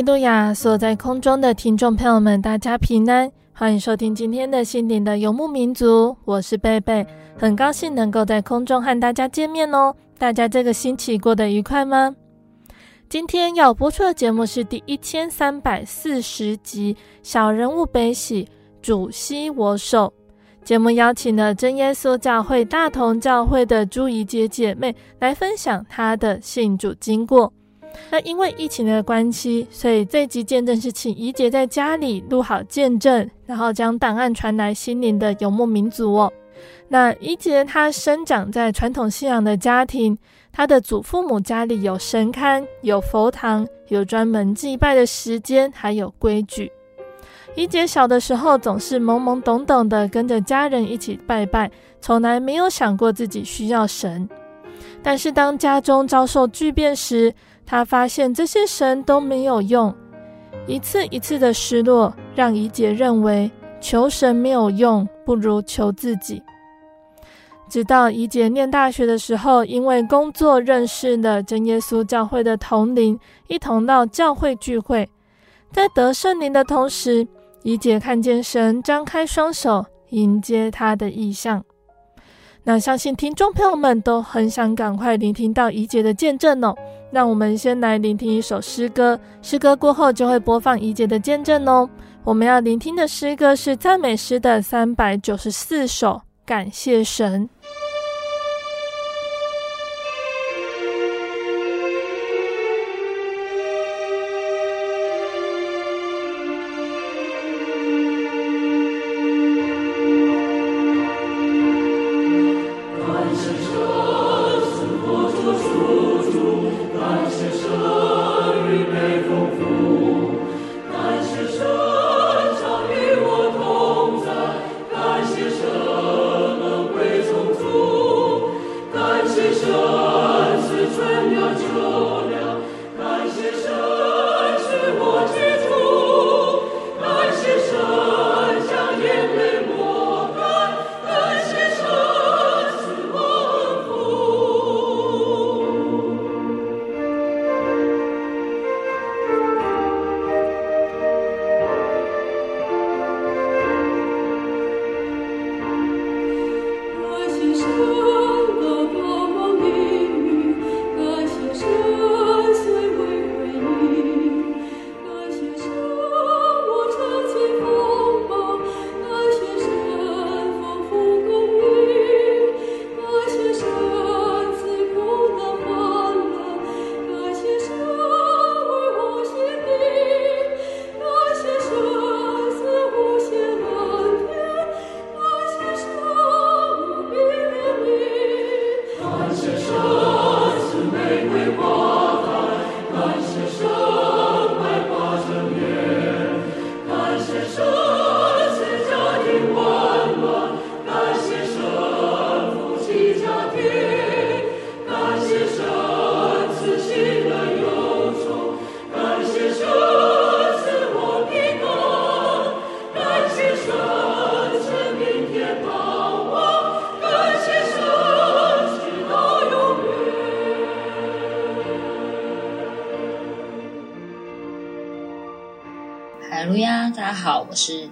利路亚！所在空中的听众朋友们，大家平安，欢迎收听今天的心灵的游牧民族。我是贝贝，很高兴能够在空中和大家见面哦。大家这个星期过得愉快吗？今天要播出的节目是第一千三百四十集《小人物悲喜，主携我手》。节目邀请了真耶稣教会大同教会的朱怡姐姐妹来分享她的信主经过。那因为疫情的关系，所以这集见证是请怡姐在家里录好见证，然后将档案传来心灵的游牧民族哦。那怡姐她生长在传统信仰的家庭，她的祖父母家里有神龛、有佛堂、有专门祭拜的时间，还有规矩。怡姐小的时候总是懵懵懂懂的跟着家人一起拜拜，从来没有想过自己需要神。但是当家中遭受巨变时，他发现这些神都没有用，一次一次的失落让怡姐认为求神没有用，不如求自己。直到怡姐念大学的时候，因为工作认识了真耶稣教会的同龄，一同到教会聚会，在得圣灵的同时，怡姐看见神张开双手迎接她的异象。那相信听众朋友们都很想赶快聆听到怡洁的见证哦。那我们先来聆听一首诗歌，诗歌过后就会播放怡洁的见证哦。我们要聆听的诗歌是赞美诗的三百九十四首，感谢神。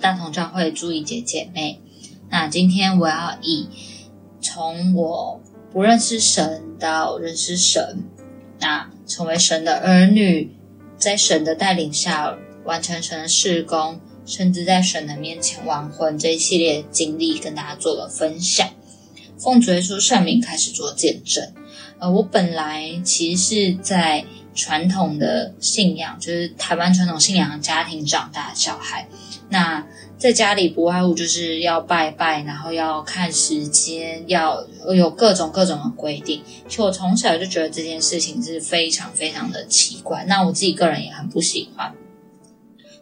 大同教会朱怡姐姐妹。那今天我要以从我不认识神到认识神，那成为神的儿女，在神的带领下完成神的事工，甚至在神的面前完婚这一系列经历，跟大家做了分享。奉主耶稣圣名开始做见证。呃，我本来其实是在传统的信仰，就是台湾传统信仰的家庭长大的小孩。那在家里不外乎就是要拜拜，然后要看时间，要有各种各种的规定。其实我从小就觉得这件事情是非常非常的奇怪。那我自己个人也很不喜欢。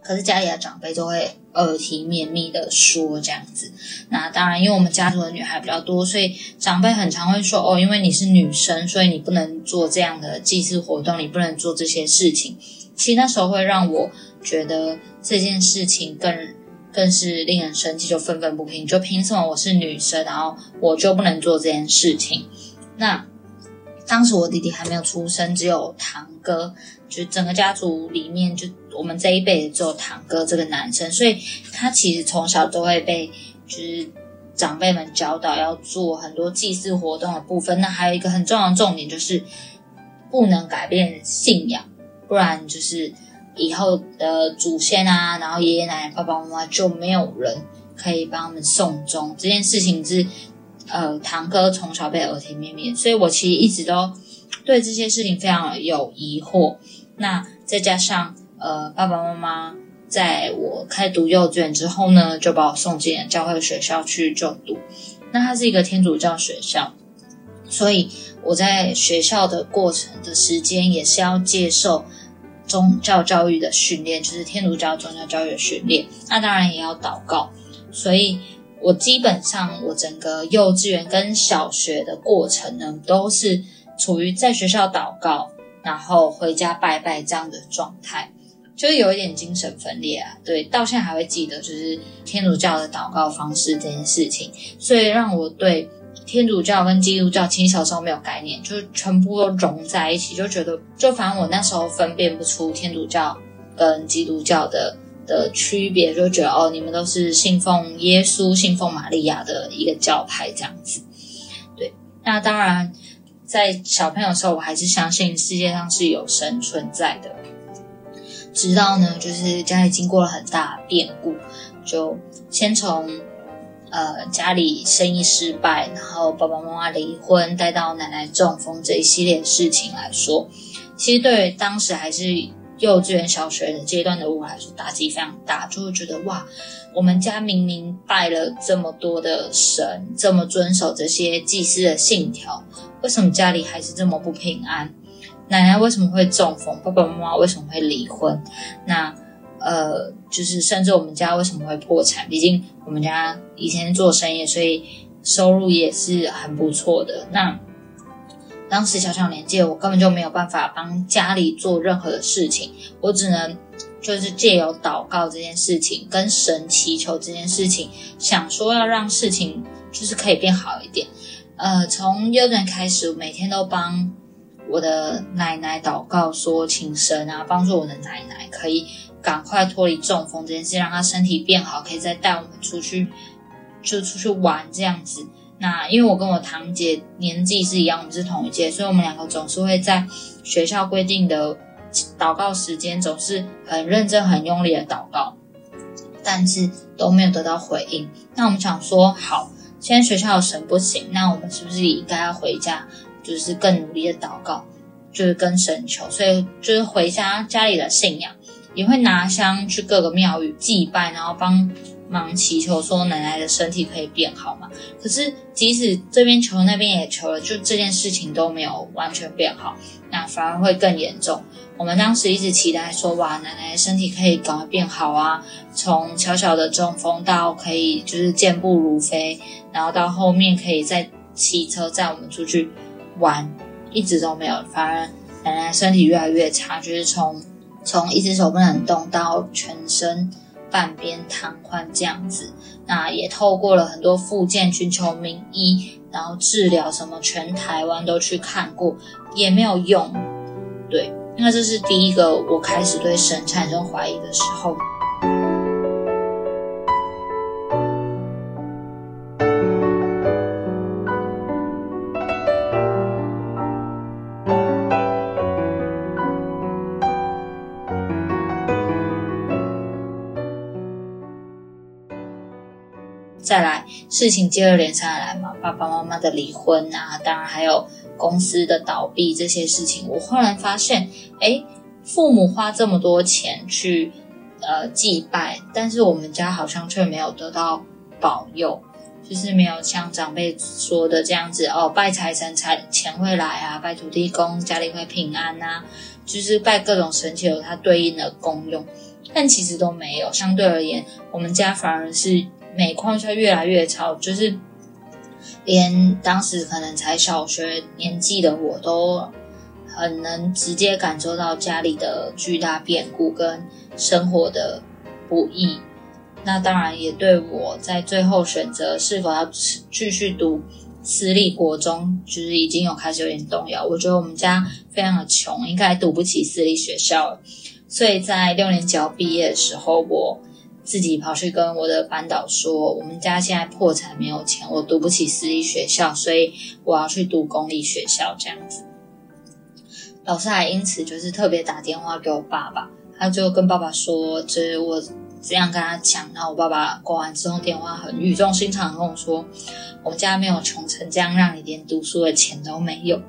可是家里的长辈就会耳提面命的说这样子，那当然，因为我们家族的女孩比较多，所以长辈很常会说哦，因为你是女生，所以你不能做这样的祭祀活动，你不能做这些事情。其实那时候会让我觉得这件事情更更是令人生气，就愤愤不平，就凭什么我是女生，然后我就不能做这件事情？那当时我弟弟还没有出生，只有堂哥，就整个家族里面就。我们这一辈只有堂哥这个男生，所以他其实从小都会被就是长辈们教导要做很多祭祀活动的部分。那还有一个很重要的重点就是不能改变信仰，不然就是以后的祖先啊，然后爷爷奶奶、爸爸妈妈就没有人可以帮他们送终。这件事情是呃堂哥从小被耳提面命，所以我其实一直都对这些事情非常有疑惑。那再加上。呃，爸爸妈妈在我开读幼稚园之后呢，就把我送进教会学校去就读。那它是一个天主教学校，所以我在学校的过程的时间也是要接受宗教教育的训练，就是天主教宗教教育的训练。那当然也要祷告，所以我基本上我整个幼稚园跟小学的过程呢，都是处于在学校祷告，然后回家拜拜这样的状态。就是有一点精神分裂啊，对，到现在还会记得，就是天主教的祷告方式这件事情，所以让我对天主教跟基督教其实小时候没有概念，就是全部都融在一起，就觉得，就反正我那时候分辨不出天主教跟基督教的的区别，就觉得哦，你们都是信奉耶稣、信奉玛利亚的一个教派这样子。对，那当然，在小朋友的时候，我还是相信世界上是有神存在的。直到呢，就是家里经过了很大的变故，就先从呃家里生意失败，然后爸爸妈妈离婚，带到奶奶中风这一系列事情来说，其实对于当时还是幼稚园、小学的阶段的我来说，打击非常大，就会觉得哇，我们家明明拜了这么多的神，这么遵守这些祭祀的信条，为什么家里还是这么不平安？奶奶为什么会中风？爸爸妈妈为什么会离婚？那呃，就是甚至我们家为什么会破产？毕竟我们家以前做生意，所以收入也是很不错的。那当时小小年纪，我根本就没有办法帮家里做任何的事情，我只能就是借由祷告这件事情，跟神祈求这件事情，想说要让事情就是可以变好一点。呃，从幼儿园开始，每天都帮。我的奶奶祷告说，请神啊帮助我的奶奶可以赶快脱离中风这件事，让她身体变好，可以再带我们出去，就出去玩这样子。那因为我跟我堂姐年纪是一样，我们是同一届，所以我们两个总是会在学校规定的祷告时间，总是很认真、很用力的祷告，但是都没有得到回应。那我们想说，好，现在学校有神不行，那我们是不是也应该要回家？就是更努力的祷告，就是跟神求，所以就是回家家里的信仰，也会拿香去各个庙宇祭拜，然后帮忙祈求说奶奶的身体可以变好嘛。可是即使这边求那边也求了，就这件事情都没有完全变好，那反而会更严重。我们当时一直期待说，哇，奶奶身体可以赶快变好啊，从小小的中风到可以就是健步如飞，然后到后面可以再骑车载我们出去。玩一直都没有，反而奶奶身体越来越差，就是从从一只手不能动到全身半边瘫痪这样子。那也透过了很多复健，寻求名医，然后治疗什么，全台湾都去看过，也没有用。对，因为这是第一个我开始对神产生怀疑的时候。再来，事情接二连三来嘛，爸爸妈妈的离婚啊，当然还有公司的倒闭这些事情，我忽然发现，诶，父母花这么多钱去呃祭拜，但是我们家好像却没有得到保佑。就是没有像长辈说的这样子哦，拜财神财钱会来啊，拜土地公家里会平安啊，就是拜各种神只有它对应的功用，但其实都没有。相对而言，我们家反而是每况愈越来越超，就是连当时可能才小学年纪的我都很能直接感受到家里的巨大变故跟生活的不易。那当然也对我在最后选择是否要继续读私立国中，就是已经有开始有点动摇。我觉得我们家非常的穷，应该读不起私立学校了。所以在六年级要毕业的时候，我自己跑去跟我的班导说，我们家现在破产，没有钱，我读不起私立学校，所以我要去读公立学校这样子。老师还因此就是特别打电话给我爸爸，他就跟爸爸说，就是我。这样跟他讲，然后我爸爸挂完之后电话，很语重心长跟我说：“我们家没有穷成这样，让你连读书的钱都没有。”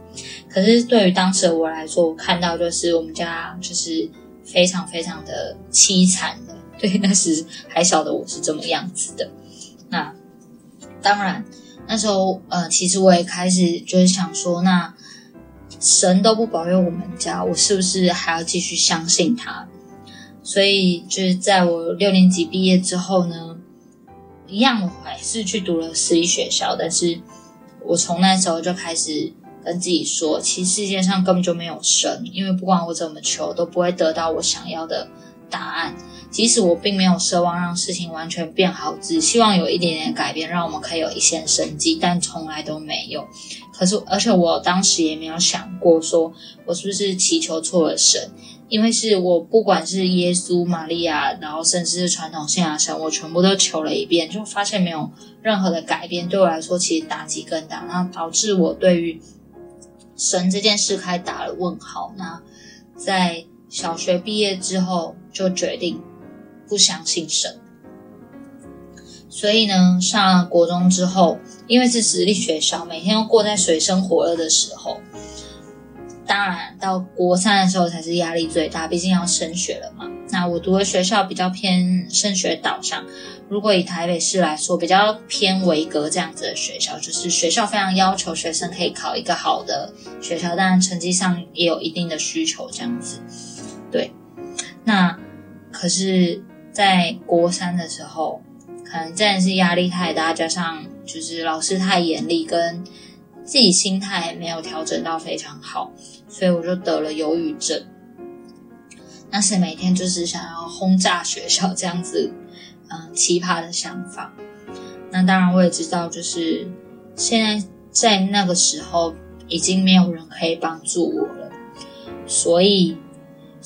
可是对于当时的我来说，我看到就是我们家就是非常非常的凄惨。对，那时还小的我是这么样子的。那当然，那时候呃，其实我也开始就是想说，那神都不保佑我们家，我是不是还要继续相信他？所以就是在我六年级毕业之后呢，一样我还是去读了私立学校，但是我从那时候就开始跟自己说，其实世界上根本就没有神，因为不管我怎么求，都不会得到我想要的答案。即使我并没有奢望让事情完全变好，只希望有一点点改变，让我们可以有一线生机，但从来都没有。可是，而且我当时也没有想过，说我是不是祈求错了神。因为是我不管是耶稣、玛利亚，然后甚至是传统信仰神，我全部都求了一遍，就发现没有任何的改变。对我来说，其实打击更大，然后导致我对于神这件事开打了问号。那在小学毕业之后，就决定不相信神。所以呢，上了国中之后，因为是私立学校，每天都过在水深火热的时候。当然，到国三的时候才是压力最大，毕竟要升学了嘛。那我读的学校比较偏升学导向，如果以台北市来说，比较偏维格这样子的学校，就是学校非常要求学生可以考一个好的学校，当然成绩上也有一定的需求这样子。对，那可是，在国三的时候，可能真的是压力太大，加上就是老师太严厉，跟自己心态没有调整到非常好。所以我就得了忧郁症，那是每天就是想要轰炸学校这样子，嗯，奇葩的想法。那当然我也知道，就是现在在那个时候已经没有人可以帮助我了。所以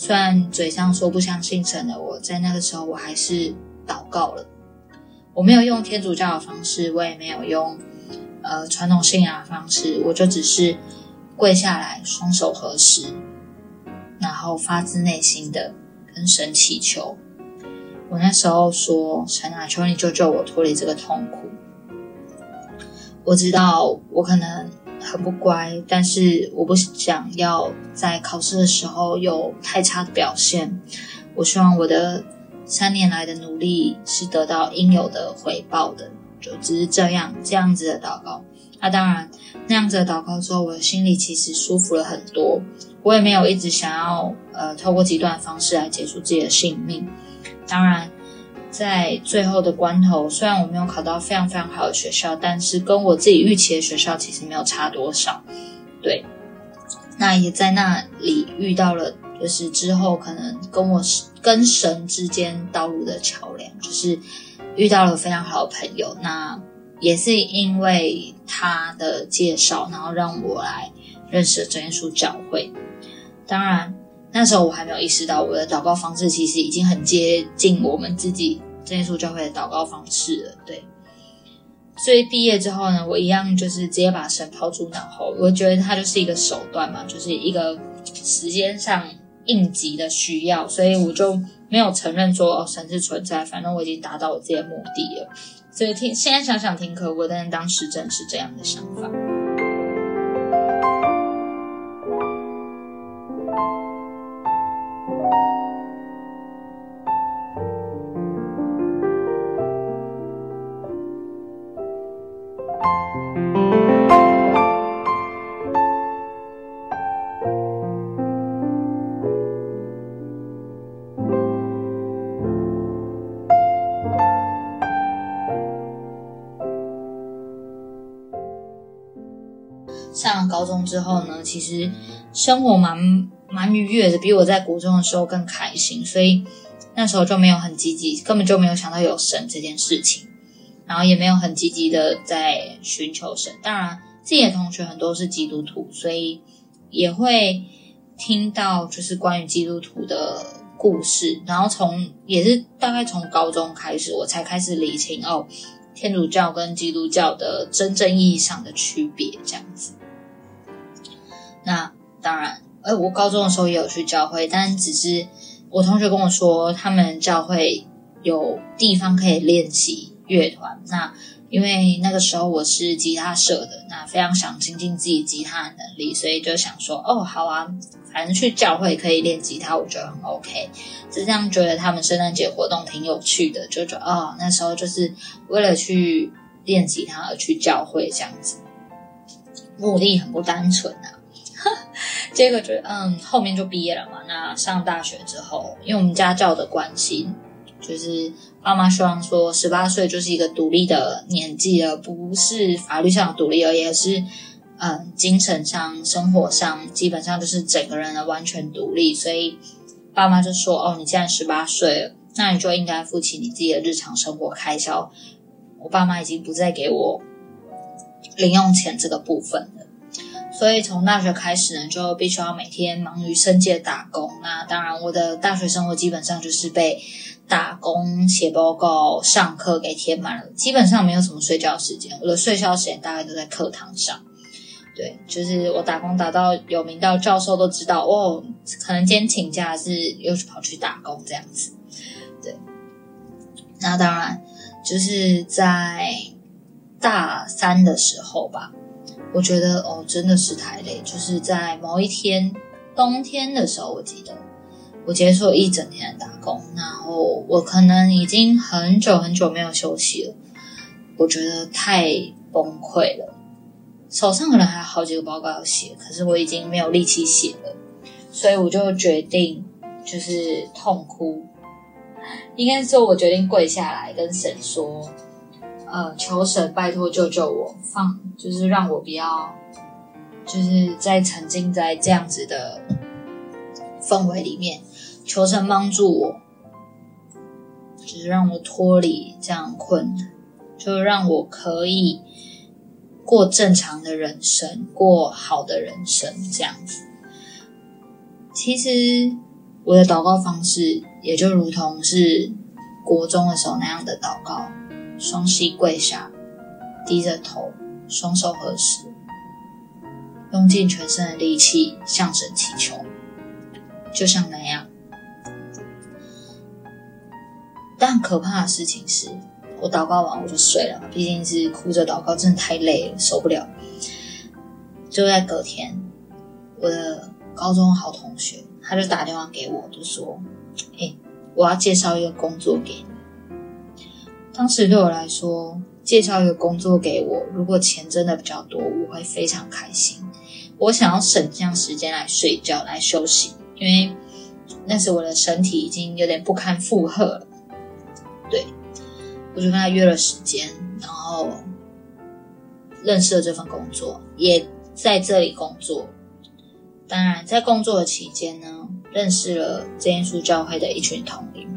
虽然嘴上说不相信神的我，在那个时候我还是祷告了。我没有用天主教的方式，我也没有用呃传统信仰的方式，我就只是。跪下来，双手合十，然后发自内心的跟神祈求。我那时候说：“神啊，求你救救我，脱离这个痛苦。”我知道我可能很不乖，但是我不想要在考试的时候有太差的表现。我希望我的三年来的努力是得到应有的回报的，就只是这样这样子的祷告。那、当然，那样子的祷告之后，我的心里其实舒服了很多。我也没有一直想要呃，透过极端的方式来结束自己的性命。当然，在最后的关头，虽然我没有考到非常非常好的学校，但是跟我自己预期的学校其实没有差多少。对，那也在那里遇到了，就是之后可能跟我跟神之间道路的桥梁，就是遇到了非常好的朋友。那。也是因为他的介绍，然后让我来认识了真耶稣教会。当然，那时候我还没有意识到我的祷告方式其实已经很接近我们自己真耶稣教会的祷告方式了。对，所以毕业之后呢，我一样就是直接把神抛诸脑后。我觉得它就是一个手段嘛，就是一个时间上应急的需要，所以我就没有承认说哦，神是存在，反正我已经达到我自己的目的了。所以听现在想想挺可恶，但是当时真是这样的想法。之后呢，其实生活蛮蛮愉悦的，比我在国中的时候更开心，所以那时候就没有很积极，根本就没有想到有神这件事情，然后也没有很积极的在寻求神。当然，自己的同学很多是基督徒，所以也会听到就是关于基督徒的故事，然后从也是大概从高中开始，我才开始理清哦，天主教跟基督教的真正意义上的区别，这样子。那当然，哎，我高中的时候也有去教会，但只是我同学跟我说，他们教会有地方可以练习乐团。那因为那个时候我是吉他社的，那非常想精进自己吉他的能力，所以就想说，哦，好啊，反正去教会可以练吉他，我觉得很 OK。就这样觉得他们圣诞节活动挺有趣的，就觉得哦，那时候就是为了去练吉他而去教会这样子，目的很不单纯啊。这个就嗯，后面就毕业了嘛。那上大学之后，因为我们家教的关系，就是爸妈希望说，十八岁就是一个独立的年纪了，不是法律上的独立，而也是嗯，精神上、生活上，基本上就是整个人的完全独立。所以爸妈就说：“哦，你现在十八岁了，那你就应该负起你自己的日常生活开销。”我爸妈已经不再给我零用钱这个部分了。所以从大学开始呢，就必须要每天忙于生计打工。那当然，我的大学生活基本上就是被打工、写报告、上课给填满了，基本上没有什么睡觉时间。我的睡觉时间大概都在课堂上。对，就是我打工打到有名到教授都知道哦，可能今天请假是又是跑去打工这样子。对，那当然就是在大三的时候吧。我觉得哦，真的是太累。就是在某一天冬天的时候，我记得我结束了一整天的打工，然后我可能已经很久很久没有休息了。我觉得太崩溃了，手上可能还有好几个报告要写，可是我已经没有力气写了，所以我就决定就是痛哭。应该说，我决定跪下来跟神说。呃，求神拜托救救我，放就是让我不要，就是再沉浸在这样子的氛围里面。求神帮助我，就是让我脱离这样困难，就让我可以过正常的人生，过好的人生这样子。其实我的祷告方式也就如同是国中的时候那样的祷告。双膝跪下，低着头，双手合十，用尽全身的力气向神祈求，就像那样。但可怕的事情是，我祷告完我就睡了，毕竟是哭着祷告，真的太累了，受不了。就在隔天，我的高中好同学他就打电话给我，就说：“哎，我要介绍一个工作给你。”当时对我来说，介绍一个工作给我，如果钱真的比较多，我会非常开心。我想要省下时间来睡觉、来休息，因为那时我的身体已经有点不堪负荷了。对，我就跟他约了时间，然后认识了这份工作，也在这里工作。当然，在工作的期间呢，认识了真耶稣教会的一群同灵。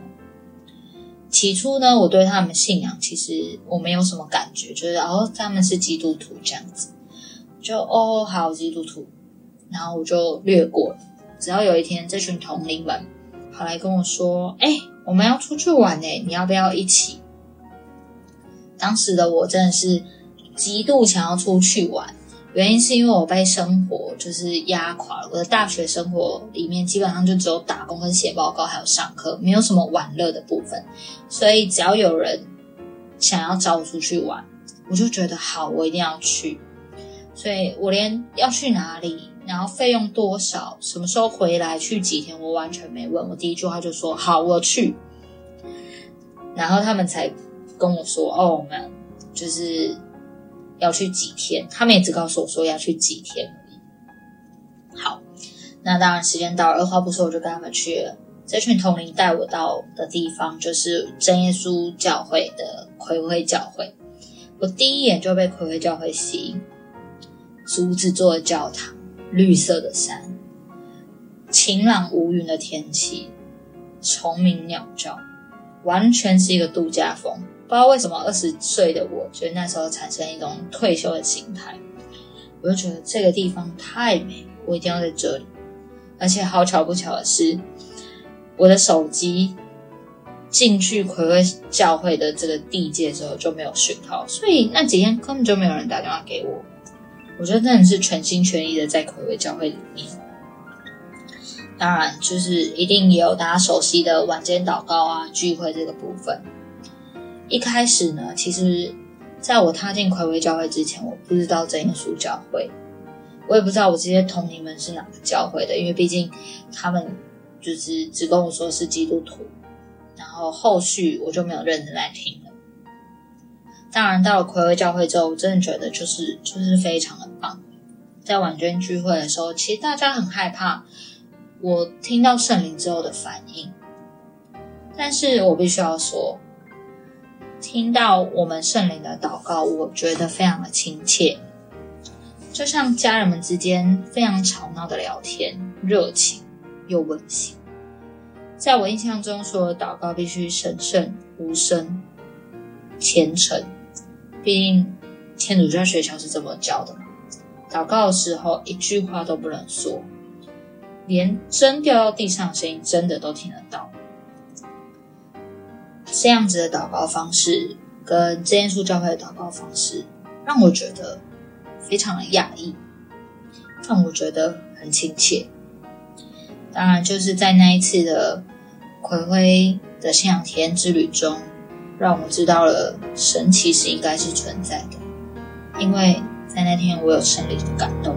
起初呢，我对他们信仰其实我没有什么感觉，就是哦，他们是基督徒这样子，就哦，好基督徒，然后我就略过了。直到有一天，这群同龄们跑来跟我说：“哎，我们要出去玩呢，你要不要一起？”当时的我真的是极度想要出去玩。原因是因为我被生活就是压垮了。我的大学生活里面基本上就只有打工跟写报告，还有上课，没有什么玩乐的部分。所以只要有人想要找我出去玩，我就觉得好，我一定要去。所以我连要去哪里，然后费用多少，什么时候回来，去几天，我完全没问。我第一句话就说好，我去。然后他们才跟我说，哦，我们就是要去几天。他们也只告诉我说要去几天而已。好，那当然时间到了，二话不说我就跟他们去了。这群同龄带我到的地方就是真耶稣教会的葵辉教会。我第一眼就被葵辉教会吸引。竹子做的教堂，绿色的山，晴朗无云的天气，虫鸣鸟叫，完全是一个度假风。不知道为什么，二十岁的我觉得那时候产生一种退休的心态，我就觉得这个地方太美，我一定要在这里。而且好巧不巧的是，我的手机进去葵辉教会的这个地界之后就没有讯号，所以那几天根本就没有人打电话给我。我觉得真的是全心全意的在葵辉教会里面，当然就是一定也有大家熟悉的晚间祷告啊、聚会这个部分。一开始呢，其实在我踏进葵威教会之前，我不知道真耶稣教会，我也不知道我这些同龄们是哪个教会的，因为毕竟他们就是只跟我说是基督徒，然后后续我就没有认真来听了。当然，到了葵威教会之后，我真的觉得就是就是非常的棒。在晚间聚会的时候，其实大家很害怕我听到圣灵之后的反应，但是我必须要说，听到我们圣灵的祷告，我觉得非常的亲切，就像家人们之间非常吵闹的聊天，热情又温馨。在我印象中，所有祷告必须神圣、无声、虔诚。毕竟天主教学校是这么教的嘛，祷告的时候一句话都不能说，连针掉到地上的声音真的都听得到。这样子的祷告方式跟真耶稣教会的祷告方式，让我觉得非常的讶异，让我觉得很亲切。当然，就是在那一次的葵辉的信仰体验之旅中。让我知道了神其实应该是存在的，因为在那天我有生理的感动。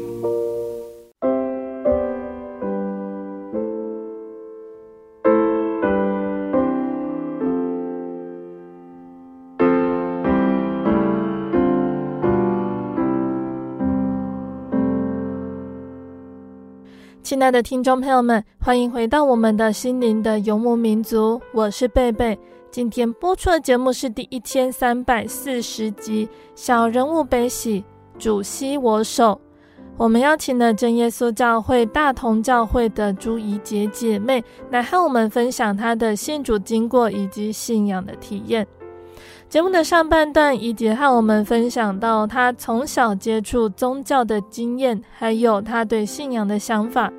亲爱的听众朋友们，欢迎回到我们的心灵的游牧民族，我是贝贝。今天播出的节目是第一千三百四十集《小人物悲喜，主携我手》。我们邀请了真耶稣教会大同教会的朱怡洁姐妹来和我们分享她的信主经过以及信仰的体验。节目的上半段，怡姐和我们分享到她从小接触宗教的经验，还有她对信仰的想法。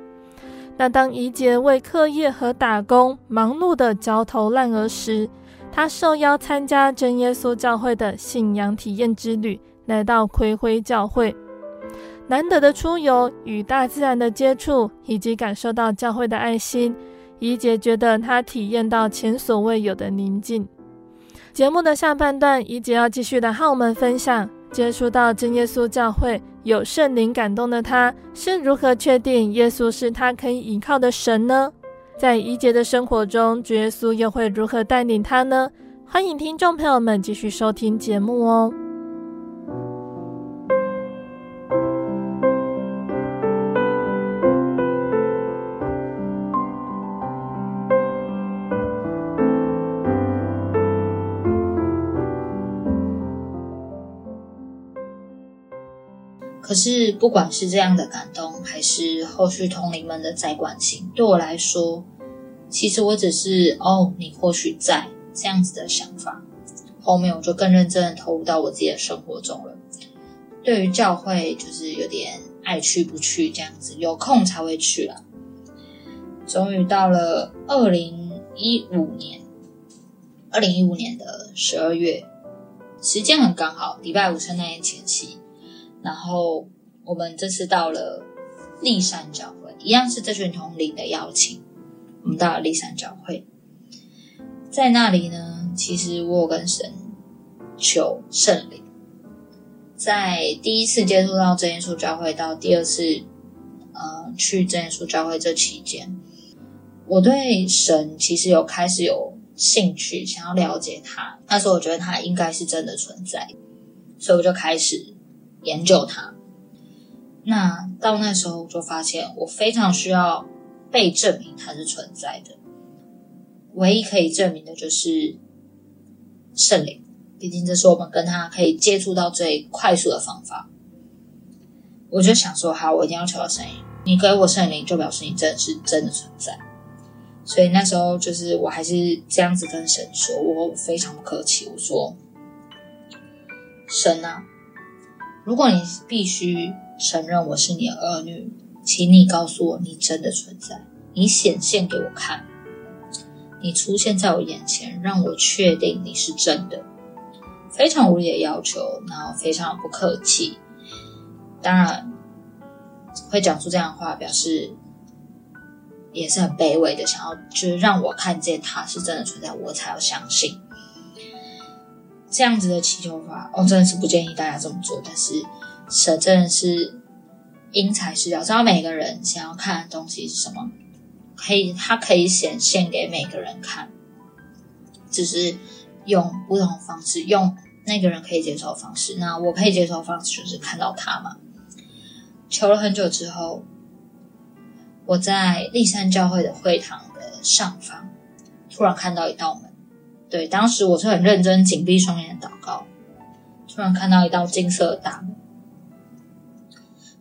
那当怡洁为课业和打工忙碌的焦头烂额时，她受邀参加真耶稣教会的信仰体验之旅，来到葵辉教会。难得的出游，与大自然的接触，以及感受到教会的爱心，怡洁觉得她体验到前所未有的宁静。节目的下半段，怡洁要继续的和我们分享。接触到真耶稣教会，有圣灵感动的他，是如何确定耶稣是他可以依靠的神呢？在怡洁的生活中，主耶稣又会如何带领他呢？欢迎听众朋友们继续收听节目哦。可是，不管是这样的感动，还是后续同龄们的再关心，对我来说，其实我只是哦，你或许在这样子的想法。后面我就更认真的投入到我自己的生活中了。对于教会，就是有点爱去不去这样子，有空才会去啦。终于到了二零一五年，二零一五年的十二月，时间很刚好，礼拜五圣诞节前夕。然后我们这次到了立山教会，一样是这群同龄的邀请，我们到了立山教会，在那里呢，其实我有跟神求圣灵。在第一次接触到真耶稣教会到第二次，呃，去真耶稣教会这期间，我对神其实有开始有兴趣，想要了解他。那时候我觉得他应该是真的存在，所以我就开始研究它。那到那时候我就发现，我非常需要被证明它是存在的。唯一可以证明的就是圣灵。毕竟这是我们跟他可以接触到最快速的方法。我就想说，好，我一定要求到圣灵。你给我圣灵，就表示你真的是真的存在。所以那时候就是我还是这样子跟神说，我非常不客气，我说：“神啊，如果你必须承认我是你的儿女，请你告诉我你真的存在，你显现给我看，你出现在我眼前，让我确定你是真的。”非常无理的要求，然后非常不客气。当然，会讲出这样的话，表示也是很卑微的，想要就是让我看见他是真的存在，我才要相信。这样子的祈求法，我真的是不建议大家这么做。但是神真的是因材施教，知道每个人想要看的东西是什么，可以他可以显现给每个人看，只是用不同方式用。那个人可以接受的方式，那我可以接受的方式就是看到他嘛。求了很久之后，我在立山教会的会堂的上方，突然看到一道门。对，当时我是很认真、紧闭双眼祷告，突然看到一道金色的大门。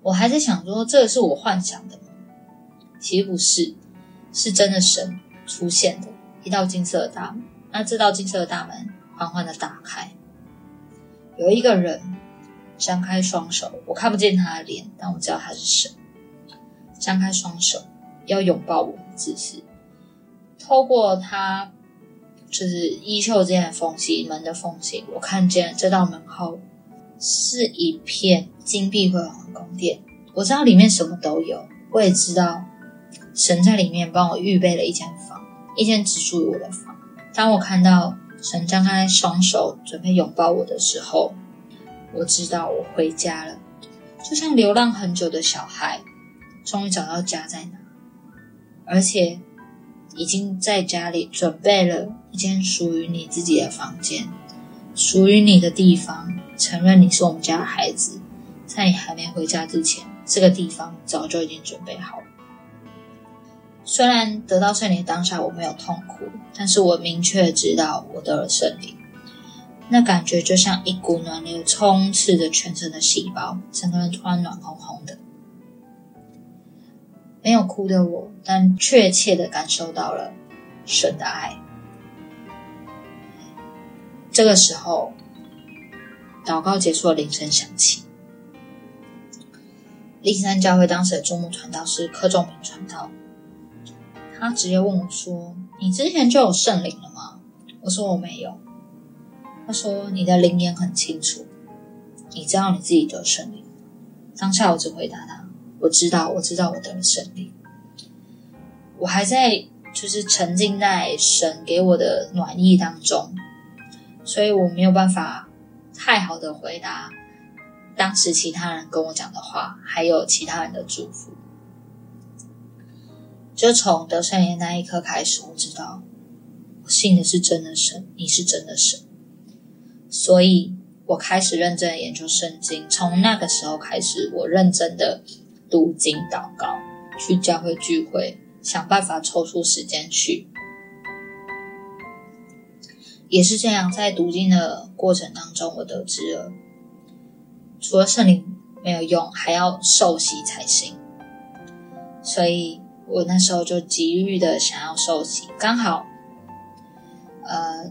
我还在想说，这是我幻想的？其实不是，是真的神出现的一道金色的大门。那这道金色的大门缓缓的打开。有一个人张开双手，我看不见他的脸，但我知道他是神。张开双手要拥抱我的姿势，透过他就是衣袖间的缝隙，门的缝隙，我看见这道门后是一片金碧辉煌的宫殿。我知道里面什么都有，我也知道神在里面帮我预备了一间房，一间只属于我的房。当我看到。神张开双手准备拥抱我的时候，我知道我回家了，就像流浪很久的小孩，终于找到家在哪，而且已经在家里准备了一间属于你自己的房间，属于你的地方。承认你是我们家的孩子，在你还没回家之前，这个地方早就已经准备好了。虽然得到圣灵当下我没有痛苦，但是我明确知道我得了圣灵，那感觉就像一股暖流充斥着全身的细胞，整个人突然暖烘烘的。没有哭的我，但确切的感受到了神的爱。这个时候，祷告结束了，铃声响起。立山教会当时的主牧传道是柯仲明传道。他直接问我说：“你之前就有圣灵了吗？”我说：“我没有。”他说：“你的灵眼很清楚，你知道你自己得圣灵。”当下我只回答他：“我知道，我知道我得了圣灵。”我还在就是沉浸在神给我的暖意当中，所以我没有办法太好的回答当时其他人跟我讲的话，还有其他人的祝福。就从得圣灵那一刻开始，我知道我信的是真的神，你是真的神，所以我开始认真的研究圣经。从那个时候开始，我认真的读经、祷告，去教会聚会，想办法抽出时间去。也是这样，在读经的过程当中，我得知了，除了圣灵没有用，还要受洗才行。所以。我那时候就急于的想要受洗，刚好，呃，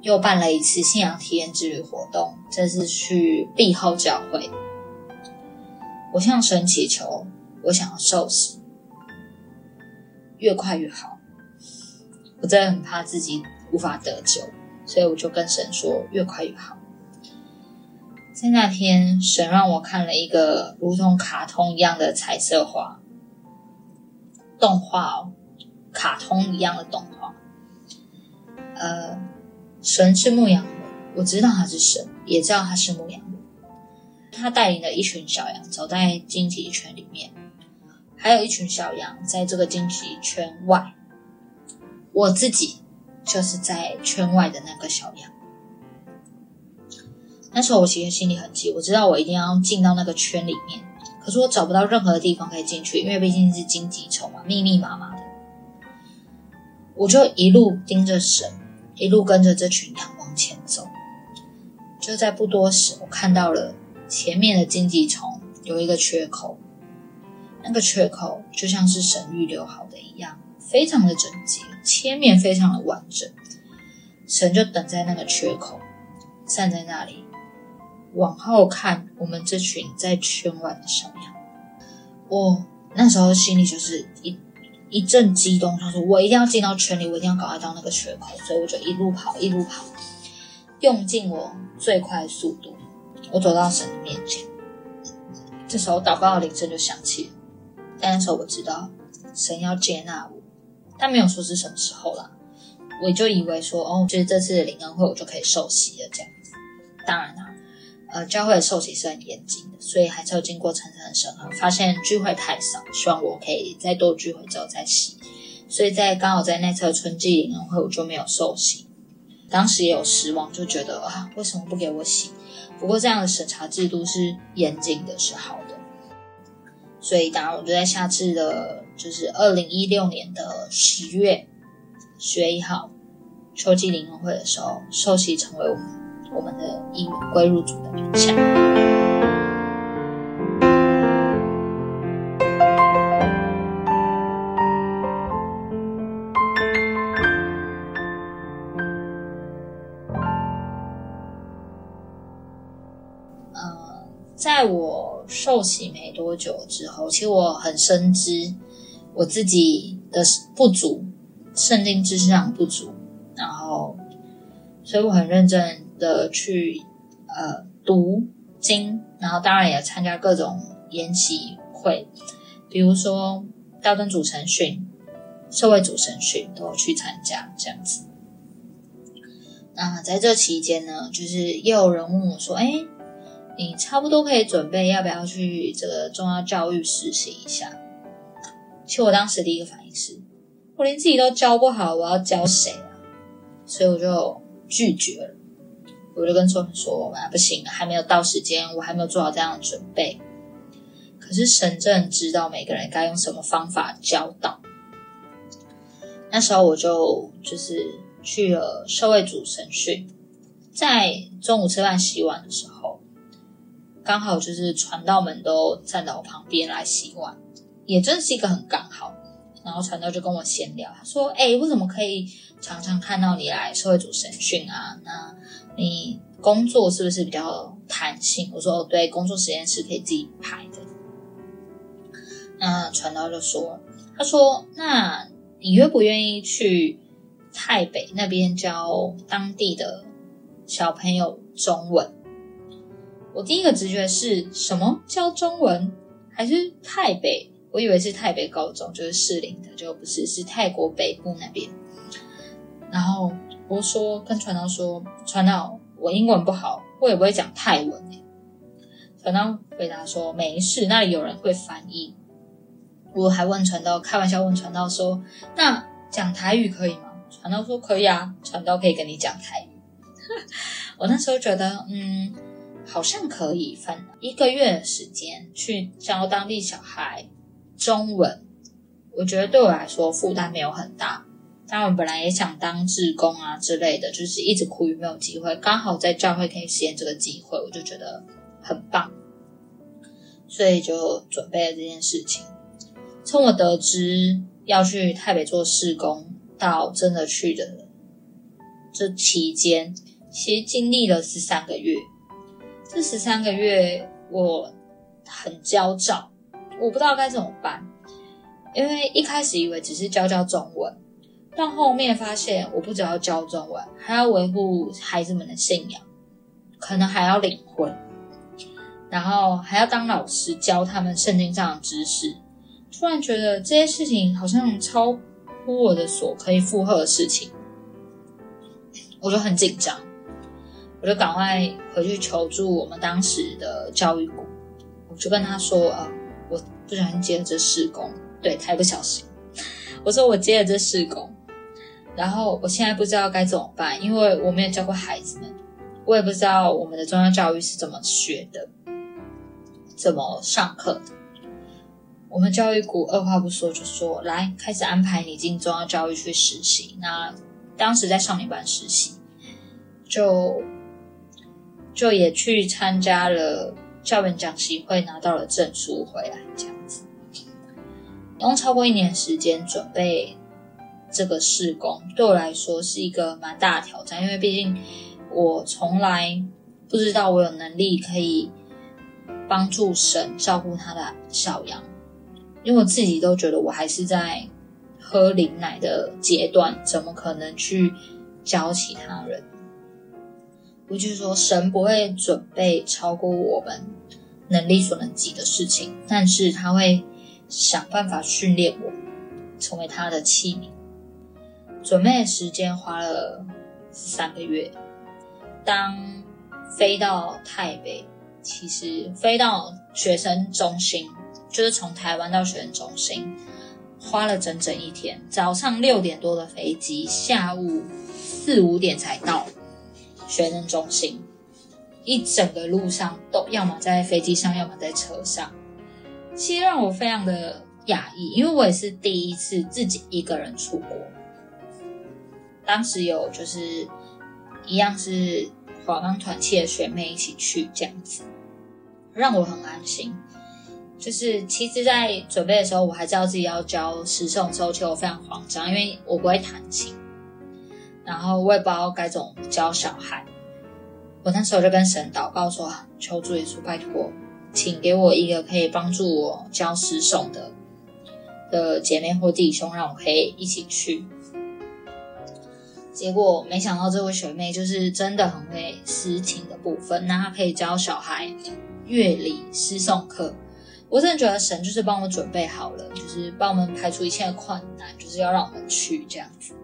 又办了一次信仰体验之旅活动，这次去碧后教会。我向神祈求，我想要受洗，越快越好。我真的很怕自己无法得救，所以我就跟神说，越快越好。在那天，神让我看了一个如同卡通一样的彩色画。动画哦，卡通一样的动画。呃，神是牧羊人，我知道他是神，也知道他是牧羊人。他带领了一群小羊走在荆棘圈里面，还有一群小羊在这个荆棘圈外。我自己就是在圈外的那个小羊。那时候我其实心里很急，我知道我一定要进到那个圈里面。可是我找不到任何的地方可以进去，因为毕竟是荆棘丛嘛，密密麻麻的。我就一路盯着神，一路跟着这群羊往前走。就在不多时，我看到了前面的荆棘丛有一个缺口，那个缺口就像是神预留好的一样，非常的整洁，切面非常的完整。神就等在那个缺口，站在那里。往后看，我们这群在圈外的小羊，我那时候心里就是一一阵激动，他说：“我一定要进到圈里，我一定要赶快到那个缺口。”所以我就一路跑，一路跑，用尽我最快速度，我走到神的面前。这时候祷告的铃声就响起，但那时候我知道神要接纳我，但没有说是什么时候啦。我就以为说，哦，就是这次的灵恩会，我就可以受洗了这样子。当然啦。呃，教会的受洗是很严谨的，所以还是要经过层层的审核。发现聚会太少，希望我可以再多聚会之后再洗。所以在刚好在那次的春季灵恩会，我就没有受洗。当时也有失望，就觉得啊，为什么不给我洗？不过这样的审查制度是严谨的，是好的。所以当然，我就在下次的，就是二零一六年的十月十月一号秋季灵恩会的时候，受洗成为我们。我们的一员归入主的名下。呃，在我受洗没多久之后，其实我很深知我自己的不足，圣经知识上不足，然后，所以我很认真。的去呃读经，然后当然也参加各种研习会，比如说高登组成训、社会组成训都有去参加这样子。那在这期间呢，就是也有人问我说：“哎，你差不多可以准备要不要去这个中央教育实习一下？”其实我当时第一个反应是，我连自己都教不好，我要教谁啊？所以我就拒绝了。我就跟众人说：“啊，不行，还没有到时间，我还没有做好这样的准备。可是神正知道每个人该用什么方法教导。那时候我就就是去了社会组神训，在中午吃饭洗碗的时候，刚好就是传道们都站到我旁边来洗碗，也真是一个很刚好。然后传道就跟我闲聊，他说：‘哎，为什么可以常常看到你来社会组审讯啊？’那。”你工作是不是比较弹性？我说，对，工作时间是可以自己排的。那传道就说，他说，那你愿不愿意去泰北那边教当地的小朋友中文？我第一个直觉是什么？教中文还是泰北？我以为是泰北高中，就是士林的，就不是，是泰国北部那边。然后。我说跟传道说，传道，我英文不好，我也不会讲泰文诶。传道回答说没事，那里有人会翻译。我还问传道，开玩笑问传道说，那讲台语可以吗？传道说可以啊，传道可以跟你讲台语。我那时候觉得，嗯，好像可以，反一个月的时间去教当地小孩中文，我觉得对我来说负担没有很大。但我本来也想当志工啊之类的，就是一直苦于没有机会。刚好在教会可以实现这个机会，我就觉得很棒，所以就准备了这件事情。从我得知要去台北做事工，到真的去的这期间，其实经历了十三个月。这十三个月，我很焦躁，我不知道该怎么办。因为一开始以为只是教教中文，但后面发现我不只要教中文，还要维护孩子们的信仰，可能还要领婚，然后还要当老师教他们圣经上的知识。突然觉得这些事情好像超乎我的所可以负荷的事情，我就很紧张。我就赶快回去求助我们当时的教育部，我就跟他说：“啊、我不小心接了这事工，对，太不小心。”我说：“我接了这事工，然后我现在不知道该怎么办，因为我没有教过孩子们，我也不知道我们的中央教育是怎么学的，怎么上课的。”我们教育股二话不说就说：“来，开始安排你进中央教育去实习。”那当时在少年班实习，就。就也去参加了教员讲习会，拿到了证书回来，这样子，用超过一年时间准备这个试工，对我来说是一个蛮大的挑战，因为毕竟我从来不知道我有能力可以帮助神照顾他的小羊，因为我自己都觉得我还是在喝灵奶的阶段，怎么可能去教其他人？我就是说，神不会准备超过我们能力所能及的事情，但是他会想办法训练我，成为他的器皿。准备的时间花了三个月。当飞到台北，其实飞到学生中心，就是从台湾到学生中心，花了整整一天。早上六点多的飞机，下午四五点才到。学生中心，一整个路上都要么在飞机上，要么在车上，其实让我非常的讶异，因为我也是第一次自己一个人出国。当时有就是一样是华冈团契的学妹一起去，这样子让我很安心。就是其实，在准备的时候，我还知道自己要教诗诵的时候，其实我非常慌张，因为我不会弹琴。然后我也不知道该怎么教小孩，我那时候就跟神祷告说：“求主耶稣，拜托，请给我一个可以帮助我教诗诵的的姐妹或弟兄，让我可以一起去。”结果没想到这位学妹就是真的很会诗情的部分，那她可以教小孩乐理诗颂课。我真的觉得神就是帮我准备好了，就是帮我们排除一切的困难，就是要让我们去这样子。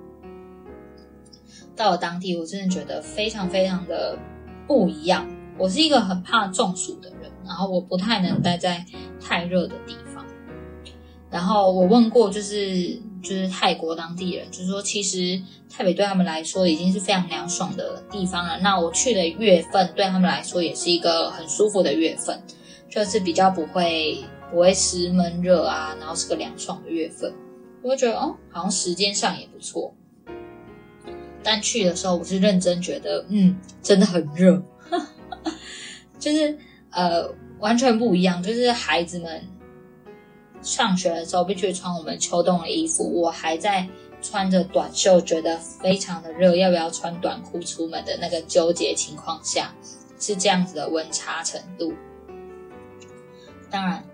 到了当地，我真的觉得非常非常的不一样。我是一个很怕中暑的人，然后我不太能待在太热的地方。然后我问过，就是就是泰国当地人，就是说其实台北对他们来说已经是非常凉爽的地方了。那我去的月份对他们来说也是一个很舒服的月份，就是比较不会不会湿闷热啊，然后是个凉爽的月份。我会觉得哦，好像时间上也不错。但去的时候，我是认真觉得，嗯，真的很热，就是呃，完全不一样。就是孩子们上学的时候必须穿我们秋冬的衣服，我还在穿着短袖，觉得非常的热，要不要穿短裤出门的那个纠结情况下，是这样子的温差程度。当然，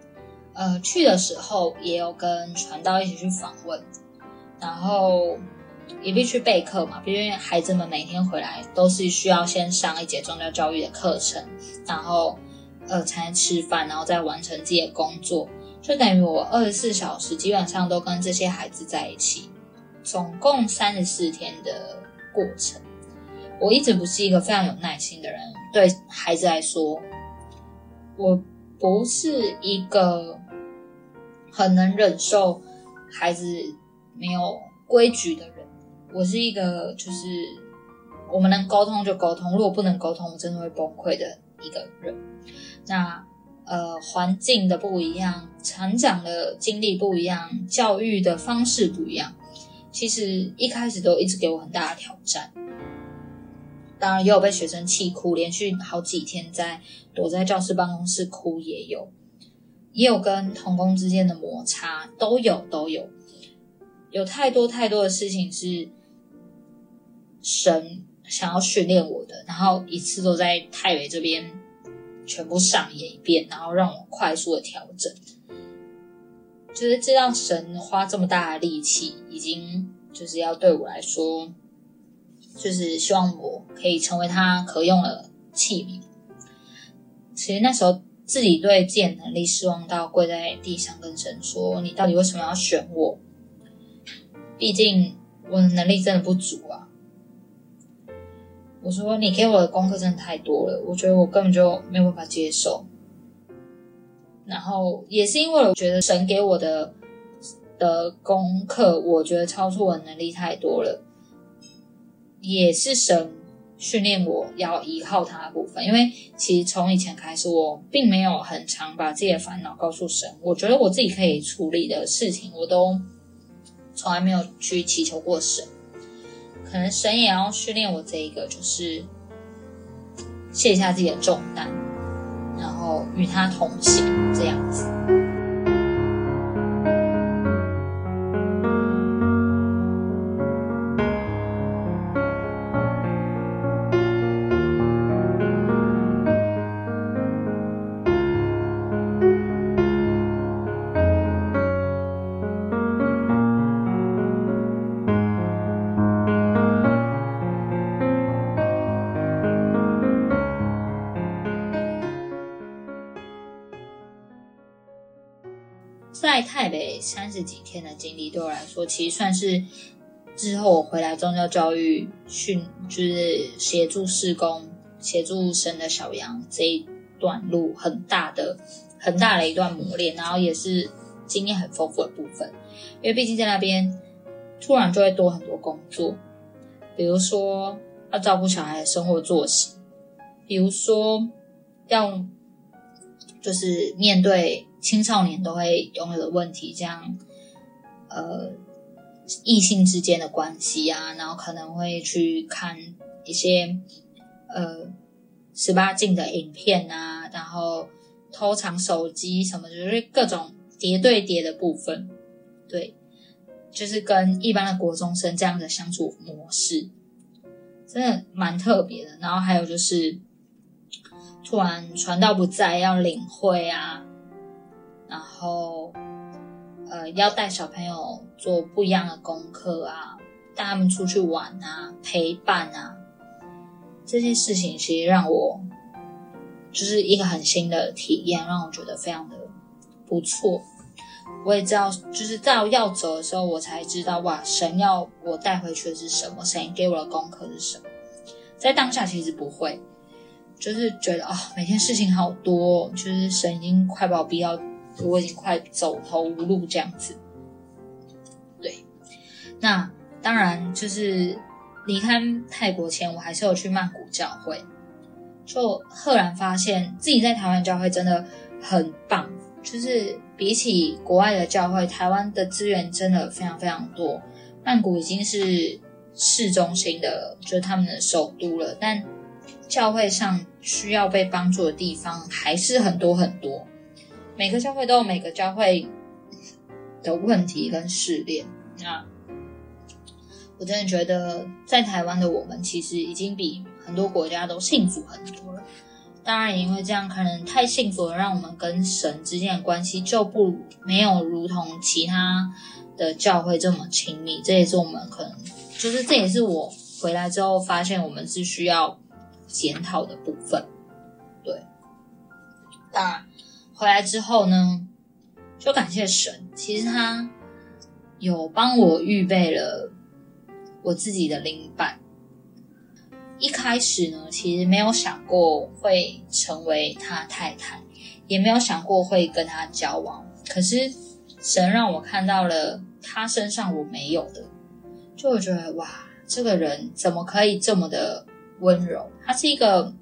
呃，去的时候也有跟传道一起去访问，然后。也必须备课嘛，因为孩子们每天回来都是需要先上一节宗教教育的课程，然后呃才能吃饭，然后再完成自己的工作，就等于我二十四小时基本上都跟这些孩子在一起，总共三十四天的过程。我一直不是一个非常有耐心的人，对孩子来说，我不是一个很能忍受孩子没有规矩的。我是一个，就是我们能沟通就沟通，如果不能沟通，我真的会崩溃的一个人。那呃，环境的不一样，成长的经历不一样，教育的方式不一样，其实一开始都一直给我很大的挑战。当然也有被学生气哭，连续好几天在躲在教室办公室哭也有。也有跟同工之间的摩擦，都有都有，有太多太多的事情是神想要训练我的，然后一次都在台北这边全部上演一遍，然后让我快速的调整。就是知道神花这么大的力气，已经就是要对我来说，就是希望我可以成为他可用的器皿。其实那时候。自己对自己能力失望到跪在地上跟神说：“你到底为什么要选我？毕竟我的能力真的不足啊！”我说：“你给我的功课真的太多了，我觉得我根本就没有办法接受。”然后也是因为我觉得神给我的的功课，我觉得超出我的能力太多了，也是神。训练我要依靠他的部分，因为其实从以前开始，我并没有很常把自己的烦恼告诉神。我觉得我自己可以处理的事情，我都从来没有去祈求过神。可能神也要训练我这一个，就是卸下自己的重担，然后与他同行这样子。三十几天的经历，对我来说，其实算是之后我回来宗教教育训，就是协助事工、协助生的小羊这一段路很大的、很大的一段磨练，然后也是经验很丰富的部分。因为毕竟在那边，突然就会多很多工作，比如说要照顾小孩的生活作息，比如说要就是面对。青少年都会拥有的问题，像呃异性之间的关系啊，然后可能会去看一些呃十八禁的影片啊，然后偷藏手机什么，就是各种叠对叠的部分，对，就是跟一般的国中生这样的相处模式，真的蛮特别的。然后还有就是突然传道不在，要领会啊。然后，呃，要带小朋友做不一样的功课啊，带他们出去玩啊，陪伴啊，这些事情其实让我就是一个很新的体验，让我觉得非常的不错。我也知道，就是在要走的时候，我才知道哇，神要我带回去的是什么，神给我的功课是什么。在当下其实不会，就是觉得啊、哦，每天事情好多，就是神已经快把我逼到。我已经快走投无路这样子，对。那当然就是离开泰国前，我还是有去曼谷教会，就赫然发现自己在台湾教会真的很棒。就是比起国外的教会，台湾的资源真的非常非常多。曼谷已经是市中心的，就是他们的首都了，但教会上需要被帮助的地方还是很多很多。每个教会都有每个教会的问题跟试炼。那我真的觉得，在台湾的我们其实已经比很多国家都幸福很多了。当然，也因为这样，可能太幸福了，让我们跟神之间的关系就不没有如同其他的教会这么亲密。这也是我们可能，就是这也是我回来之后发现我们是需要检讨的部分。对，当然。回来之后呢，就感谢神。其实他有帮我预备了我自己的另一半。一开始呢，其实没有想过会成为他太太，也没有想过会跟他交往。可是神让我看到了他身上我没有的，就会觉得哇，这个人怎么可以这么的温柔？他是一个。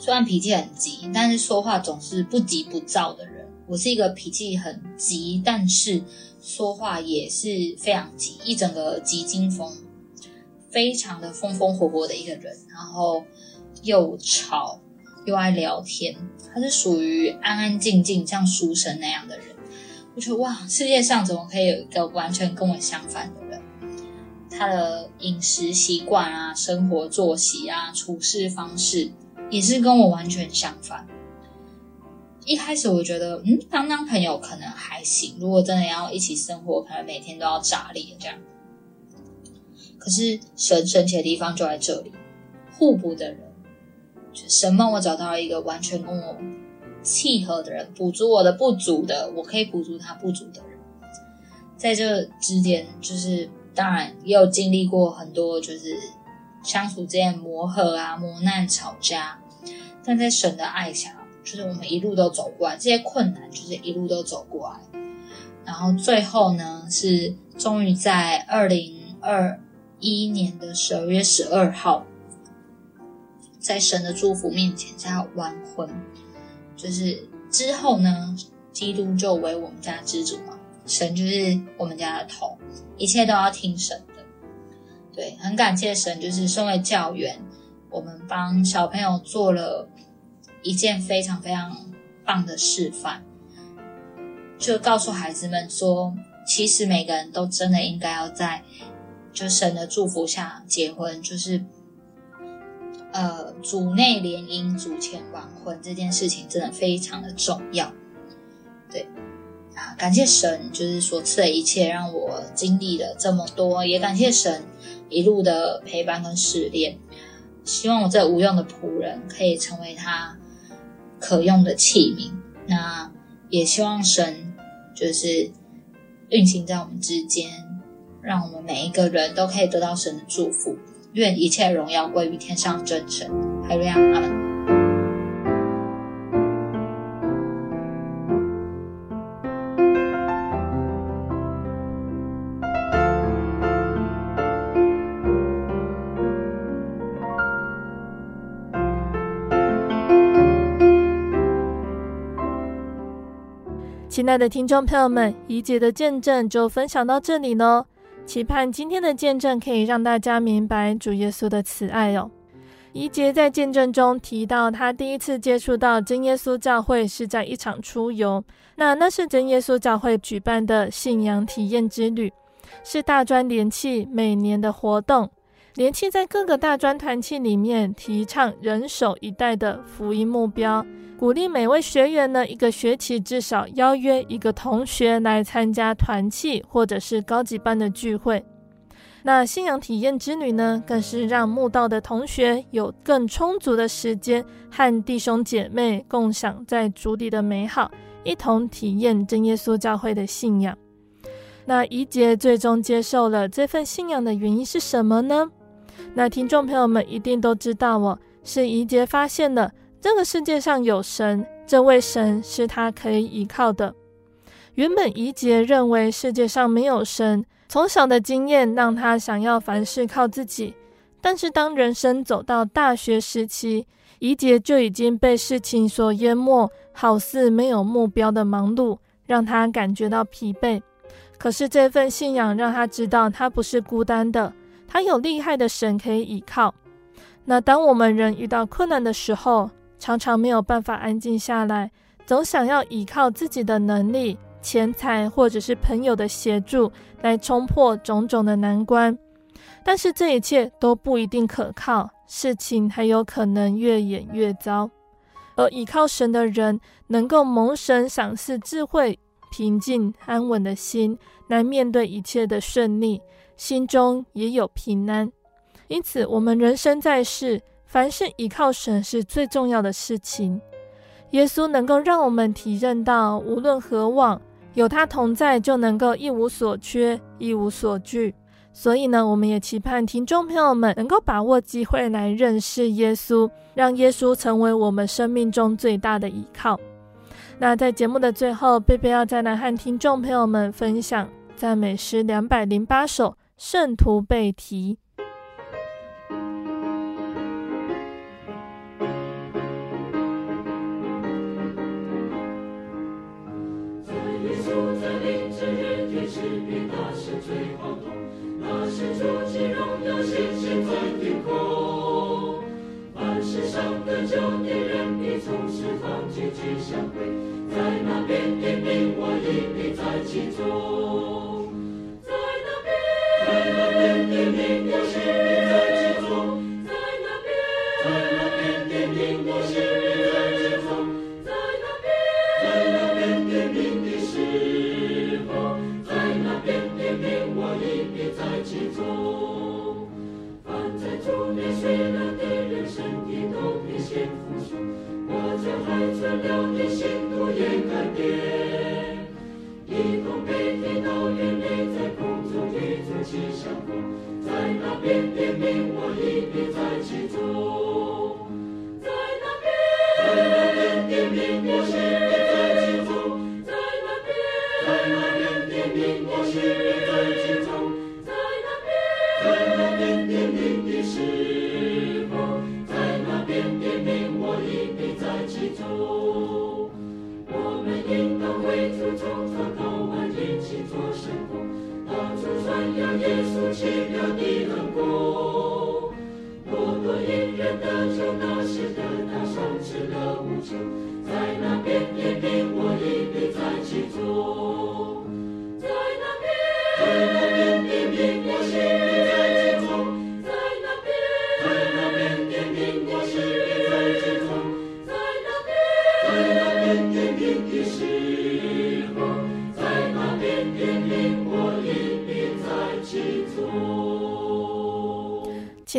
虽然脾气很急，但是说话总是不急不躁的人。我是一个脾气很急，但是说话也是非常急，一整个急惊风，非常的风风火火的一个人。然后又吵又爱聊天，他是属于安安静静像书生那样的人。我觉得哇，世界上怎么可以有一个完全跟我相反的人？他的饮食习惯啊、生活作息啊、处事方式也是跟我完全相反。一开始我觉得，嗯，当当朋友可能还行。如果真的要一起生活，可能每天都要炸裂这样。可是神神奇的地方就在这里，互补的人，就神帮我找到一个完全跟我契合的人，补足我的不足的，我可以补足他不足的人。在这之间，就是当然也有经历过很多，就是相处之间磨合啊、磨难、吵架，但在神的爱下。就是我们一路都走过来，这些困难就是一路都走过来，然后最后呢，是终于在二零二一年的十二月十二号，在神的祝福面前才完婚。就是之后呢，基督就为我们家之主嘛，神就是我们家的头，一切都要听神的。对，很感谢神，就是身为教员，我们帮小朋友做了。一件非常非常棒的示范，就告诉孩子们说，其实每个人都真的应该要在就神的祝福下结婚，就是呃，主内联姻，主前完婚这件事情真的非常的重要。对啊，感谢神，就是所赐的一切，让我经历了这么多，也感谢神一路的陪伴跟试炼。希望我这无用的仆人可以成为他。可用的器皿，那也希望神就是运行在我们之间，让我们每一个人都可以得到神的祝福。愿一切荣耀归于天上真神。哈利路亚，阿门。亲爱的听众朋友们，怡姐的见证就分享到这里喽。期盼今天的见证可以让大家明白主耶稣的慈爱哦。怡姐在见证中提到，她第一次接触到真耶稣教会是在一场出游，那那是真耶稣教会举办的信仰体验之旅，是大专联契每年的活动。联契在各个大专团契里面提倡人手一袋的福音目标。鼓励每位学员呢，一个学期至少邀约一个同学来参加团契或者是高级班的聚会。那信仰体验之旅呢，更是让慕道的同学有更充足的时间和弟兄姐妹共享在主里的美好，一同体验真耶稣教会的信仰。那怡姐最终接受了这份信仰的原因是什么呢？那听众朋友们一定都知道哦，是怡姐发现了。这个世界上有神，这位神是他可以依靠的。原本怡姐认为世界上没有神，从小的经验让他想要凡事靠自己。但是当人生走到大学时期，怡姐就已经被事情所淹没，好似没有目标的忙碌，让他感觉到疲惫。可是这份信仰让他知道他不是孤单的，他有厉害的神可以依靠。那当我们人遇到困难的时候，常常没有办法安静下来，总想要依靠自己的能力、钱财或者是朋友的协助来冲破种种的难关，但是这一切都不一定可靠，事情还有可能越演越糟。而依靠神的人，能够蒙神赏赐智慧、平静安稳的心，来面对一切的顺利，心中也有平安。因此，我们人生在世，凡事依靠神是最重要的事情。耶稣能够让我们体认到，无论何往，有他同在，就能够一无所缺、一无所惧。所以呢，我们也期盼听众朋友们能够把握机会来认识耶稣，让耶稣成为我们生命中最大的依靠。那在节目的最后，贝贝要再来和听众朋友们分享赞美诗两百零八首《圣徒被提》。世上的救恩人必从释放进去相会，在那边点名，我一笔在其中，在其中，在那边，在那边点名，我一笔在其中，在那边，在那边点名的时候，在那边点名，我一笔在其中，凡在主里睡了的人，身体都必先复苏。我将海存了的信徒也改变，一同被提到云里，在相逢，在那边点名，我一定在其中，稣奇妙的恩功。多多因人得救，那时得到赏赐了无穷。在那边点名，我一笔在其中。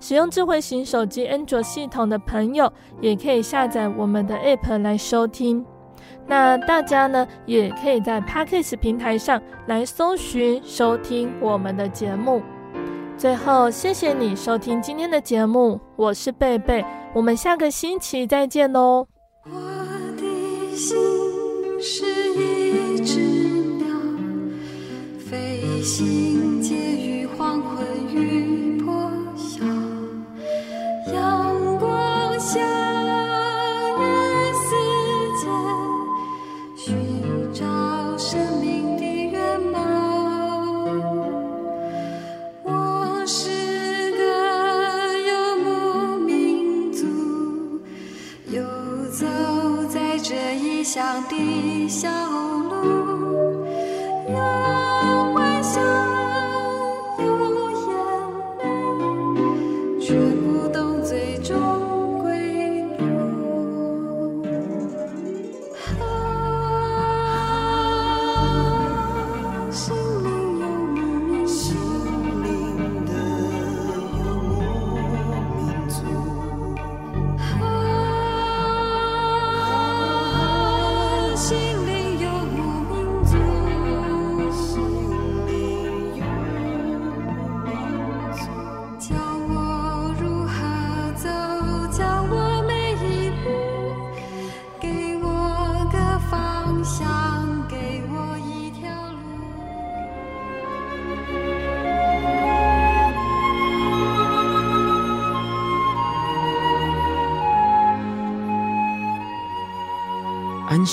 使用智慧型手机安卓系统的朋友，也可以下载我们的 App 来收听。那大家呢，也可以在 Podcast 平台上来搜寻收听我们的节目。最后，谢谢你收听今天的节目，我是贝贝，我们下个星期再见喽。心是一只鸟，飞行下。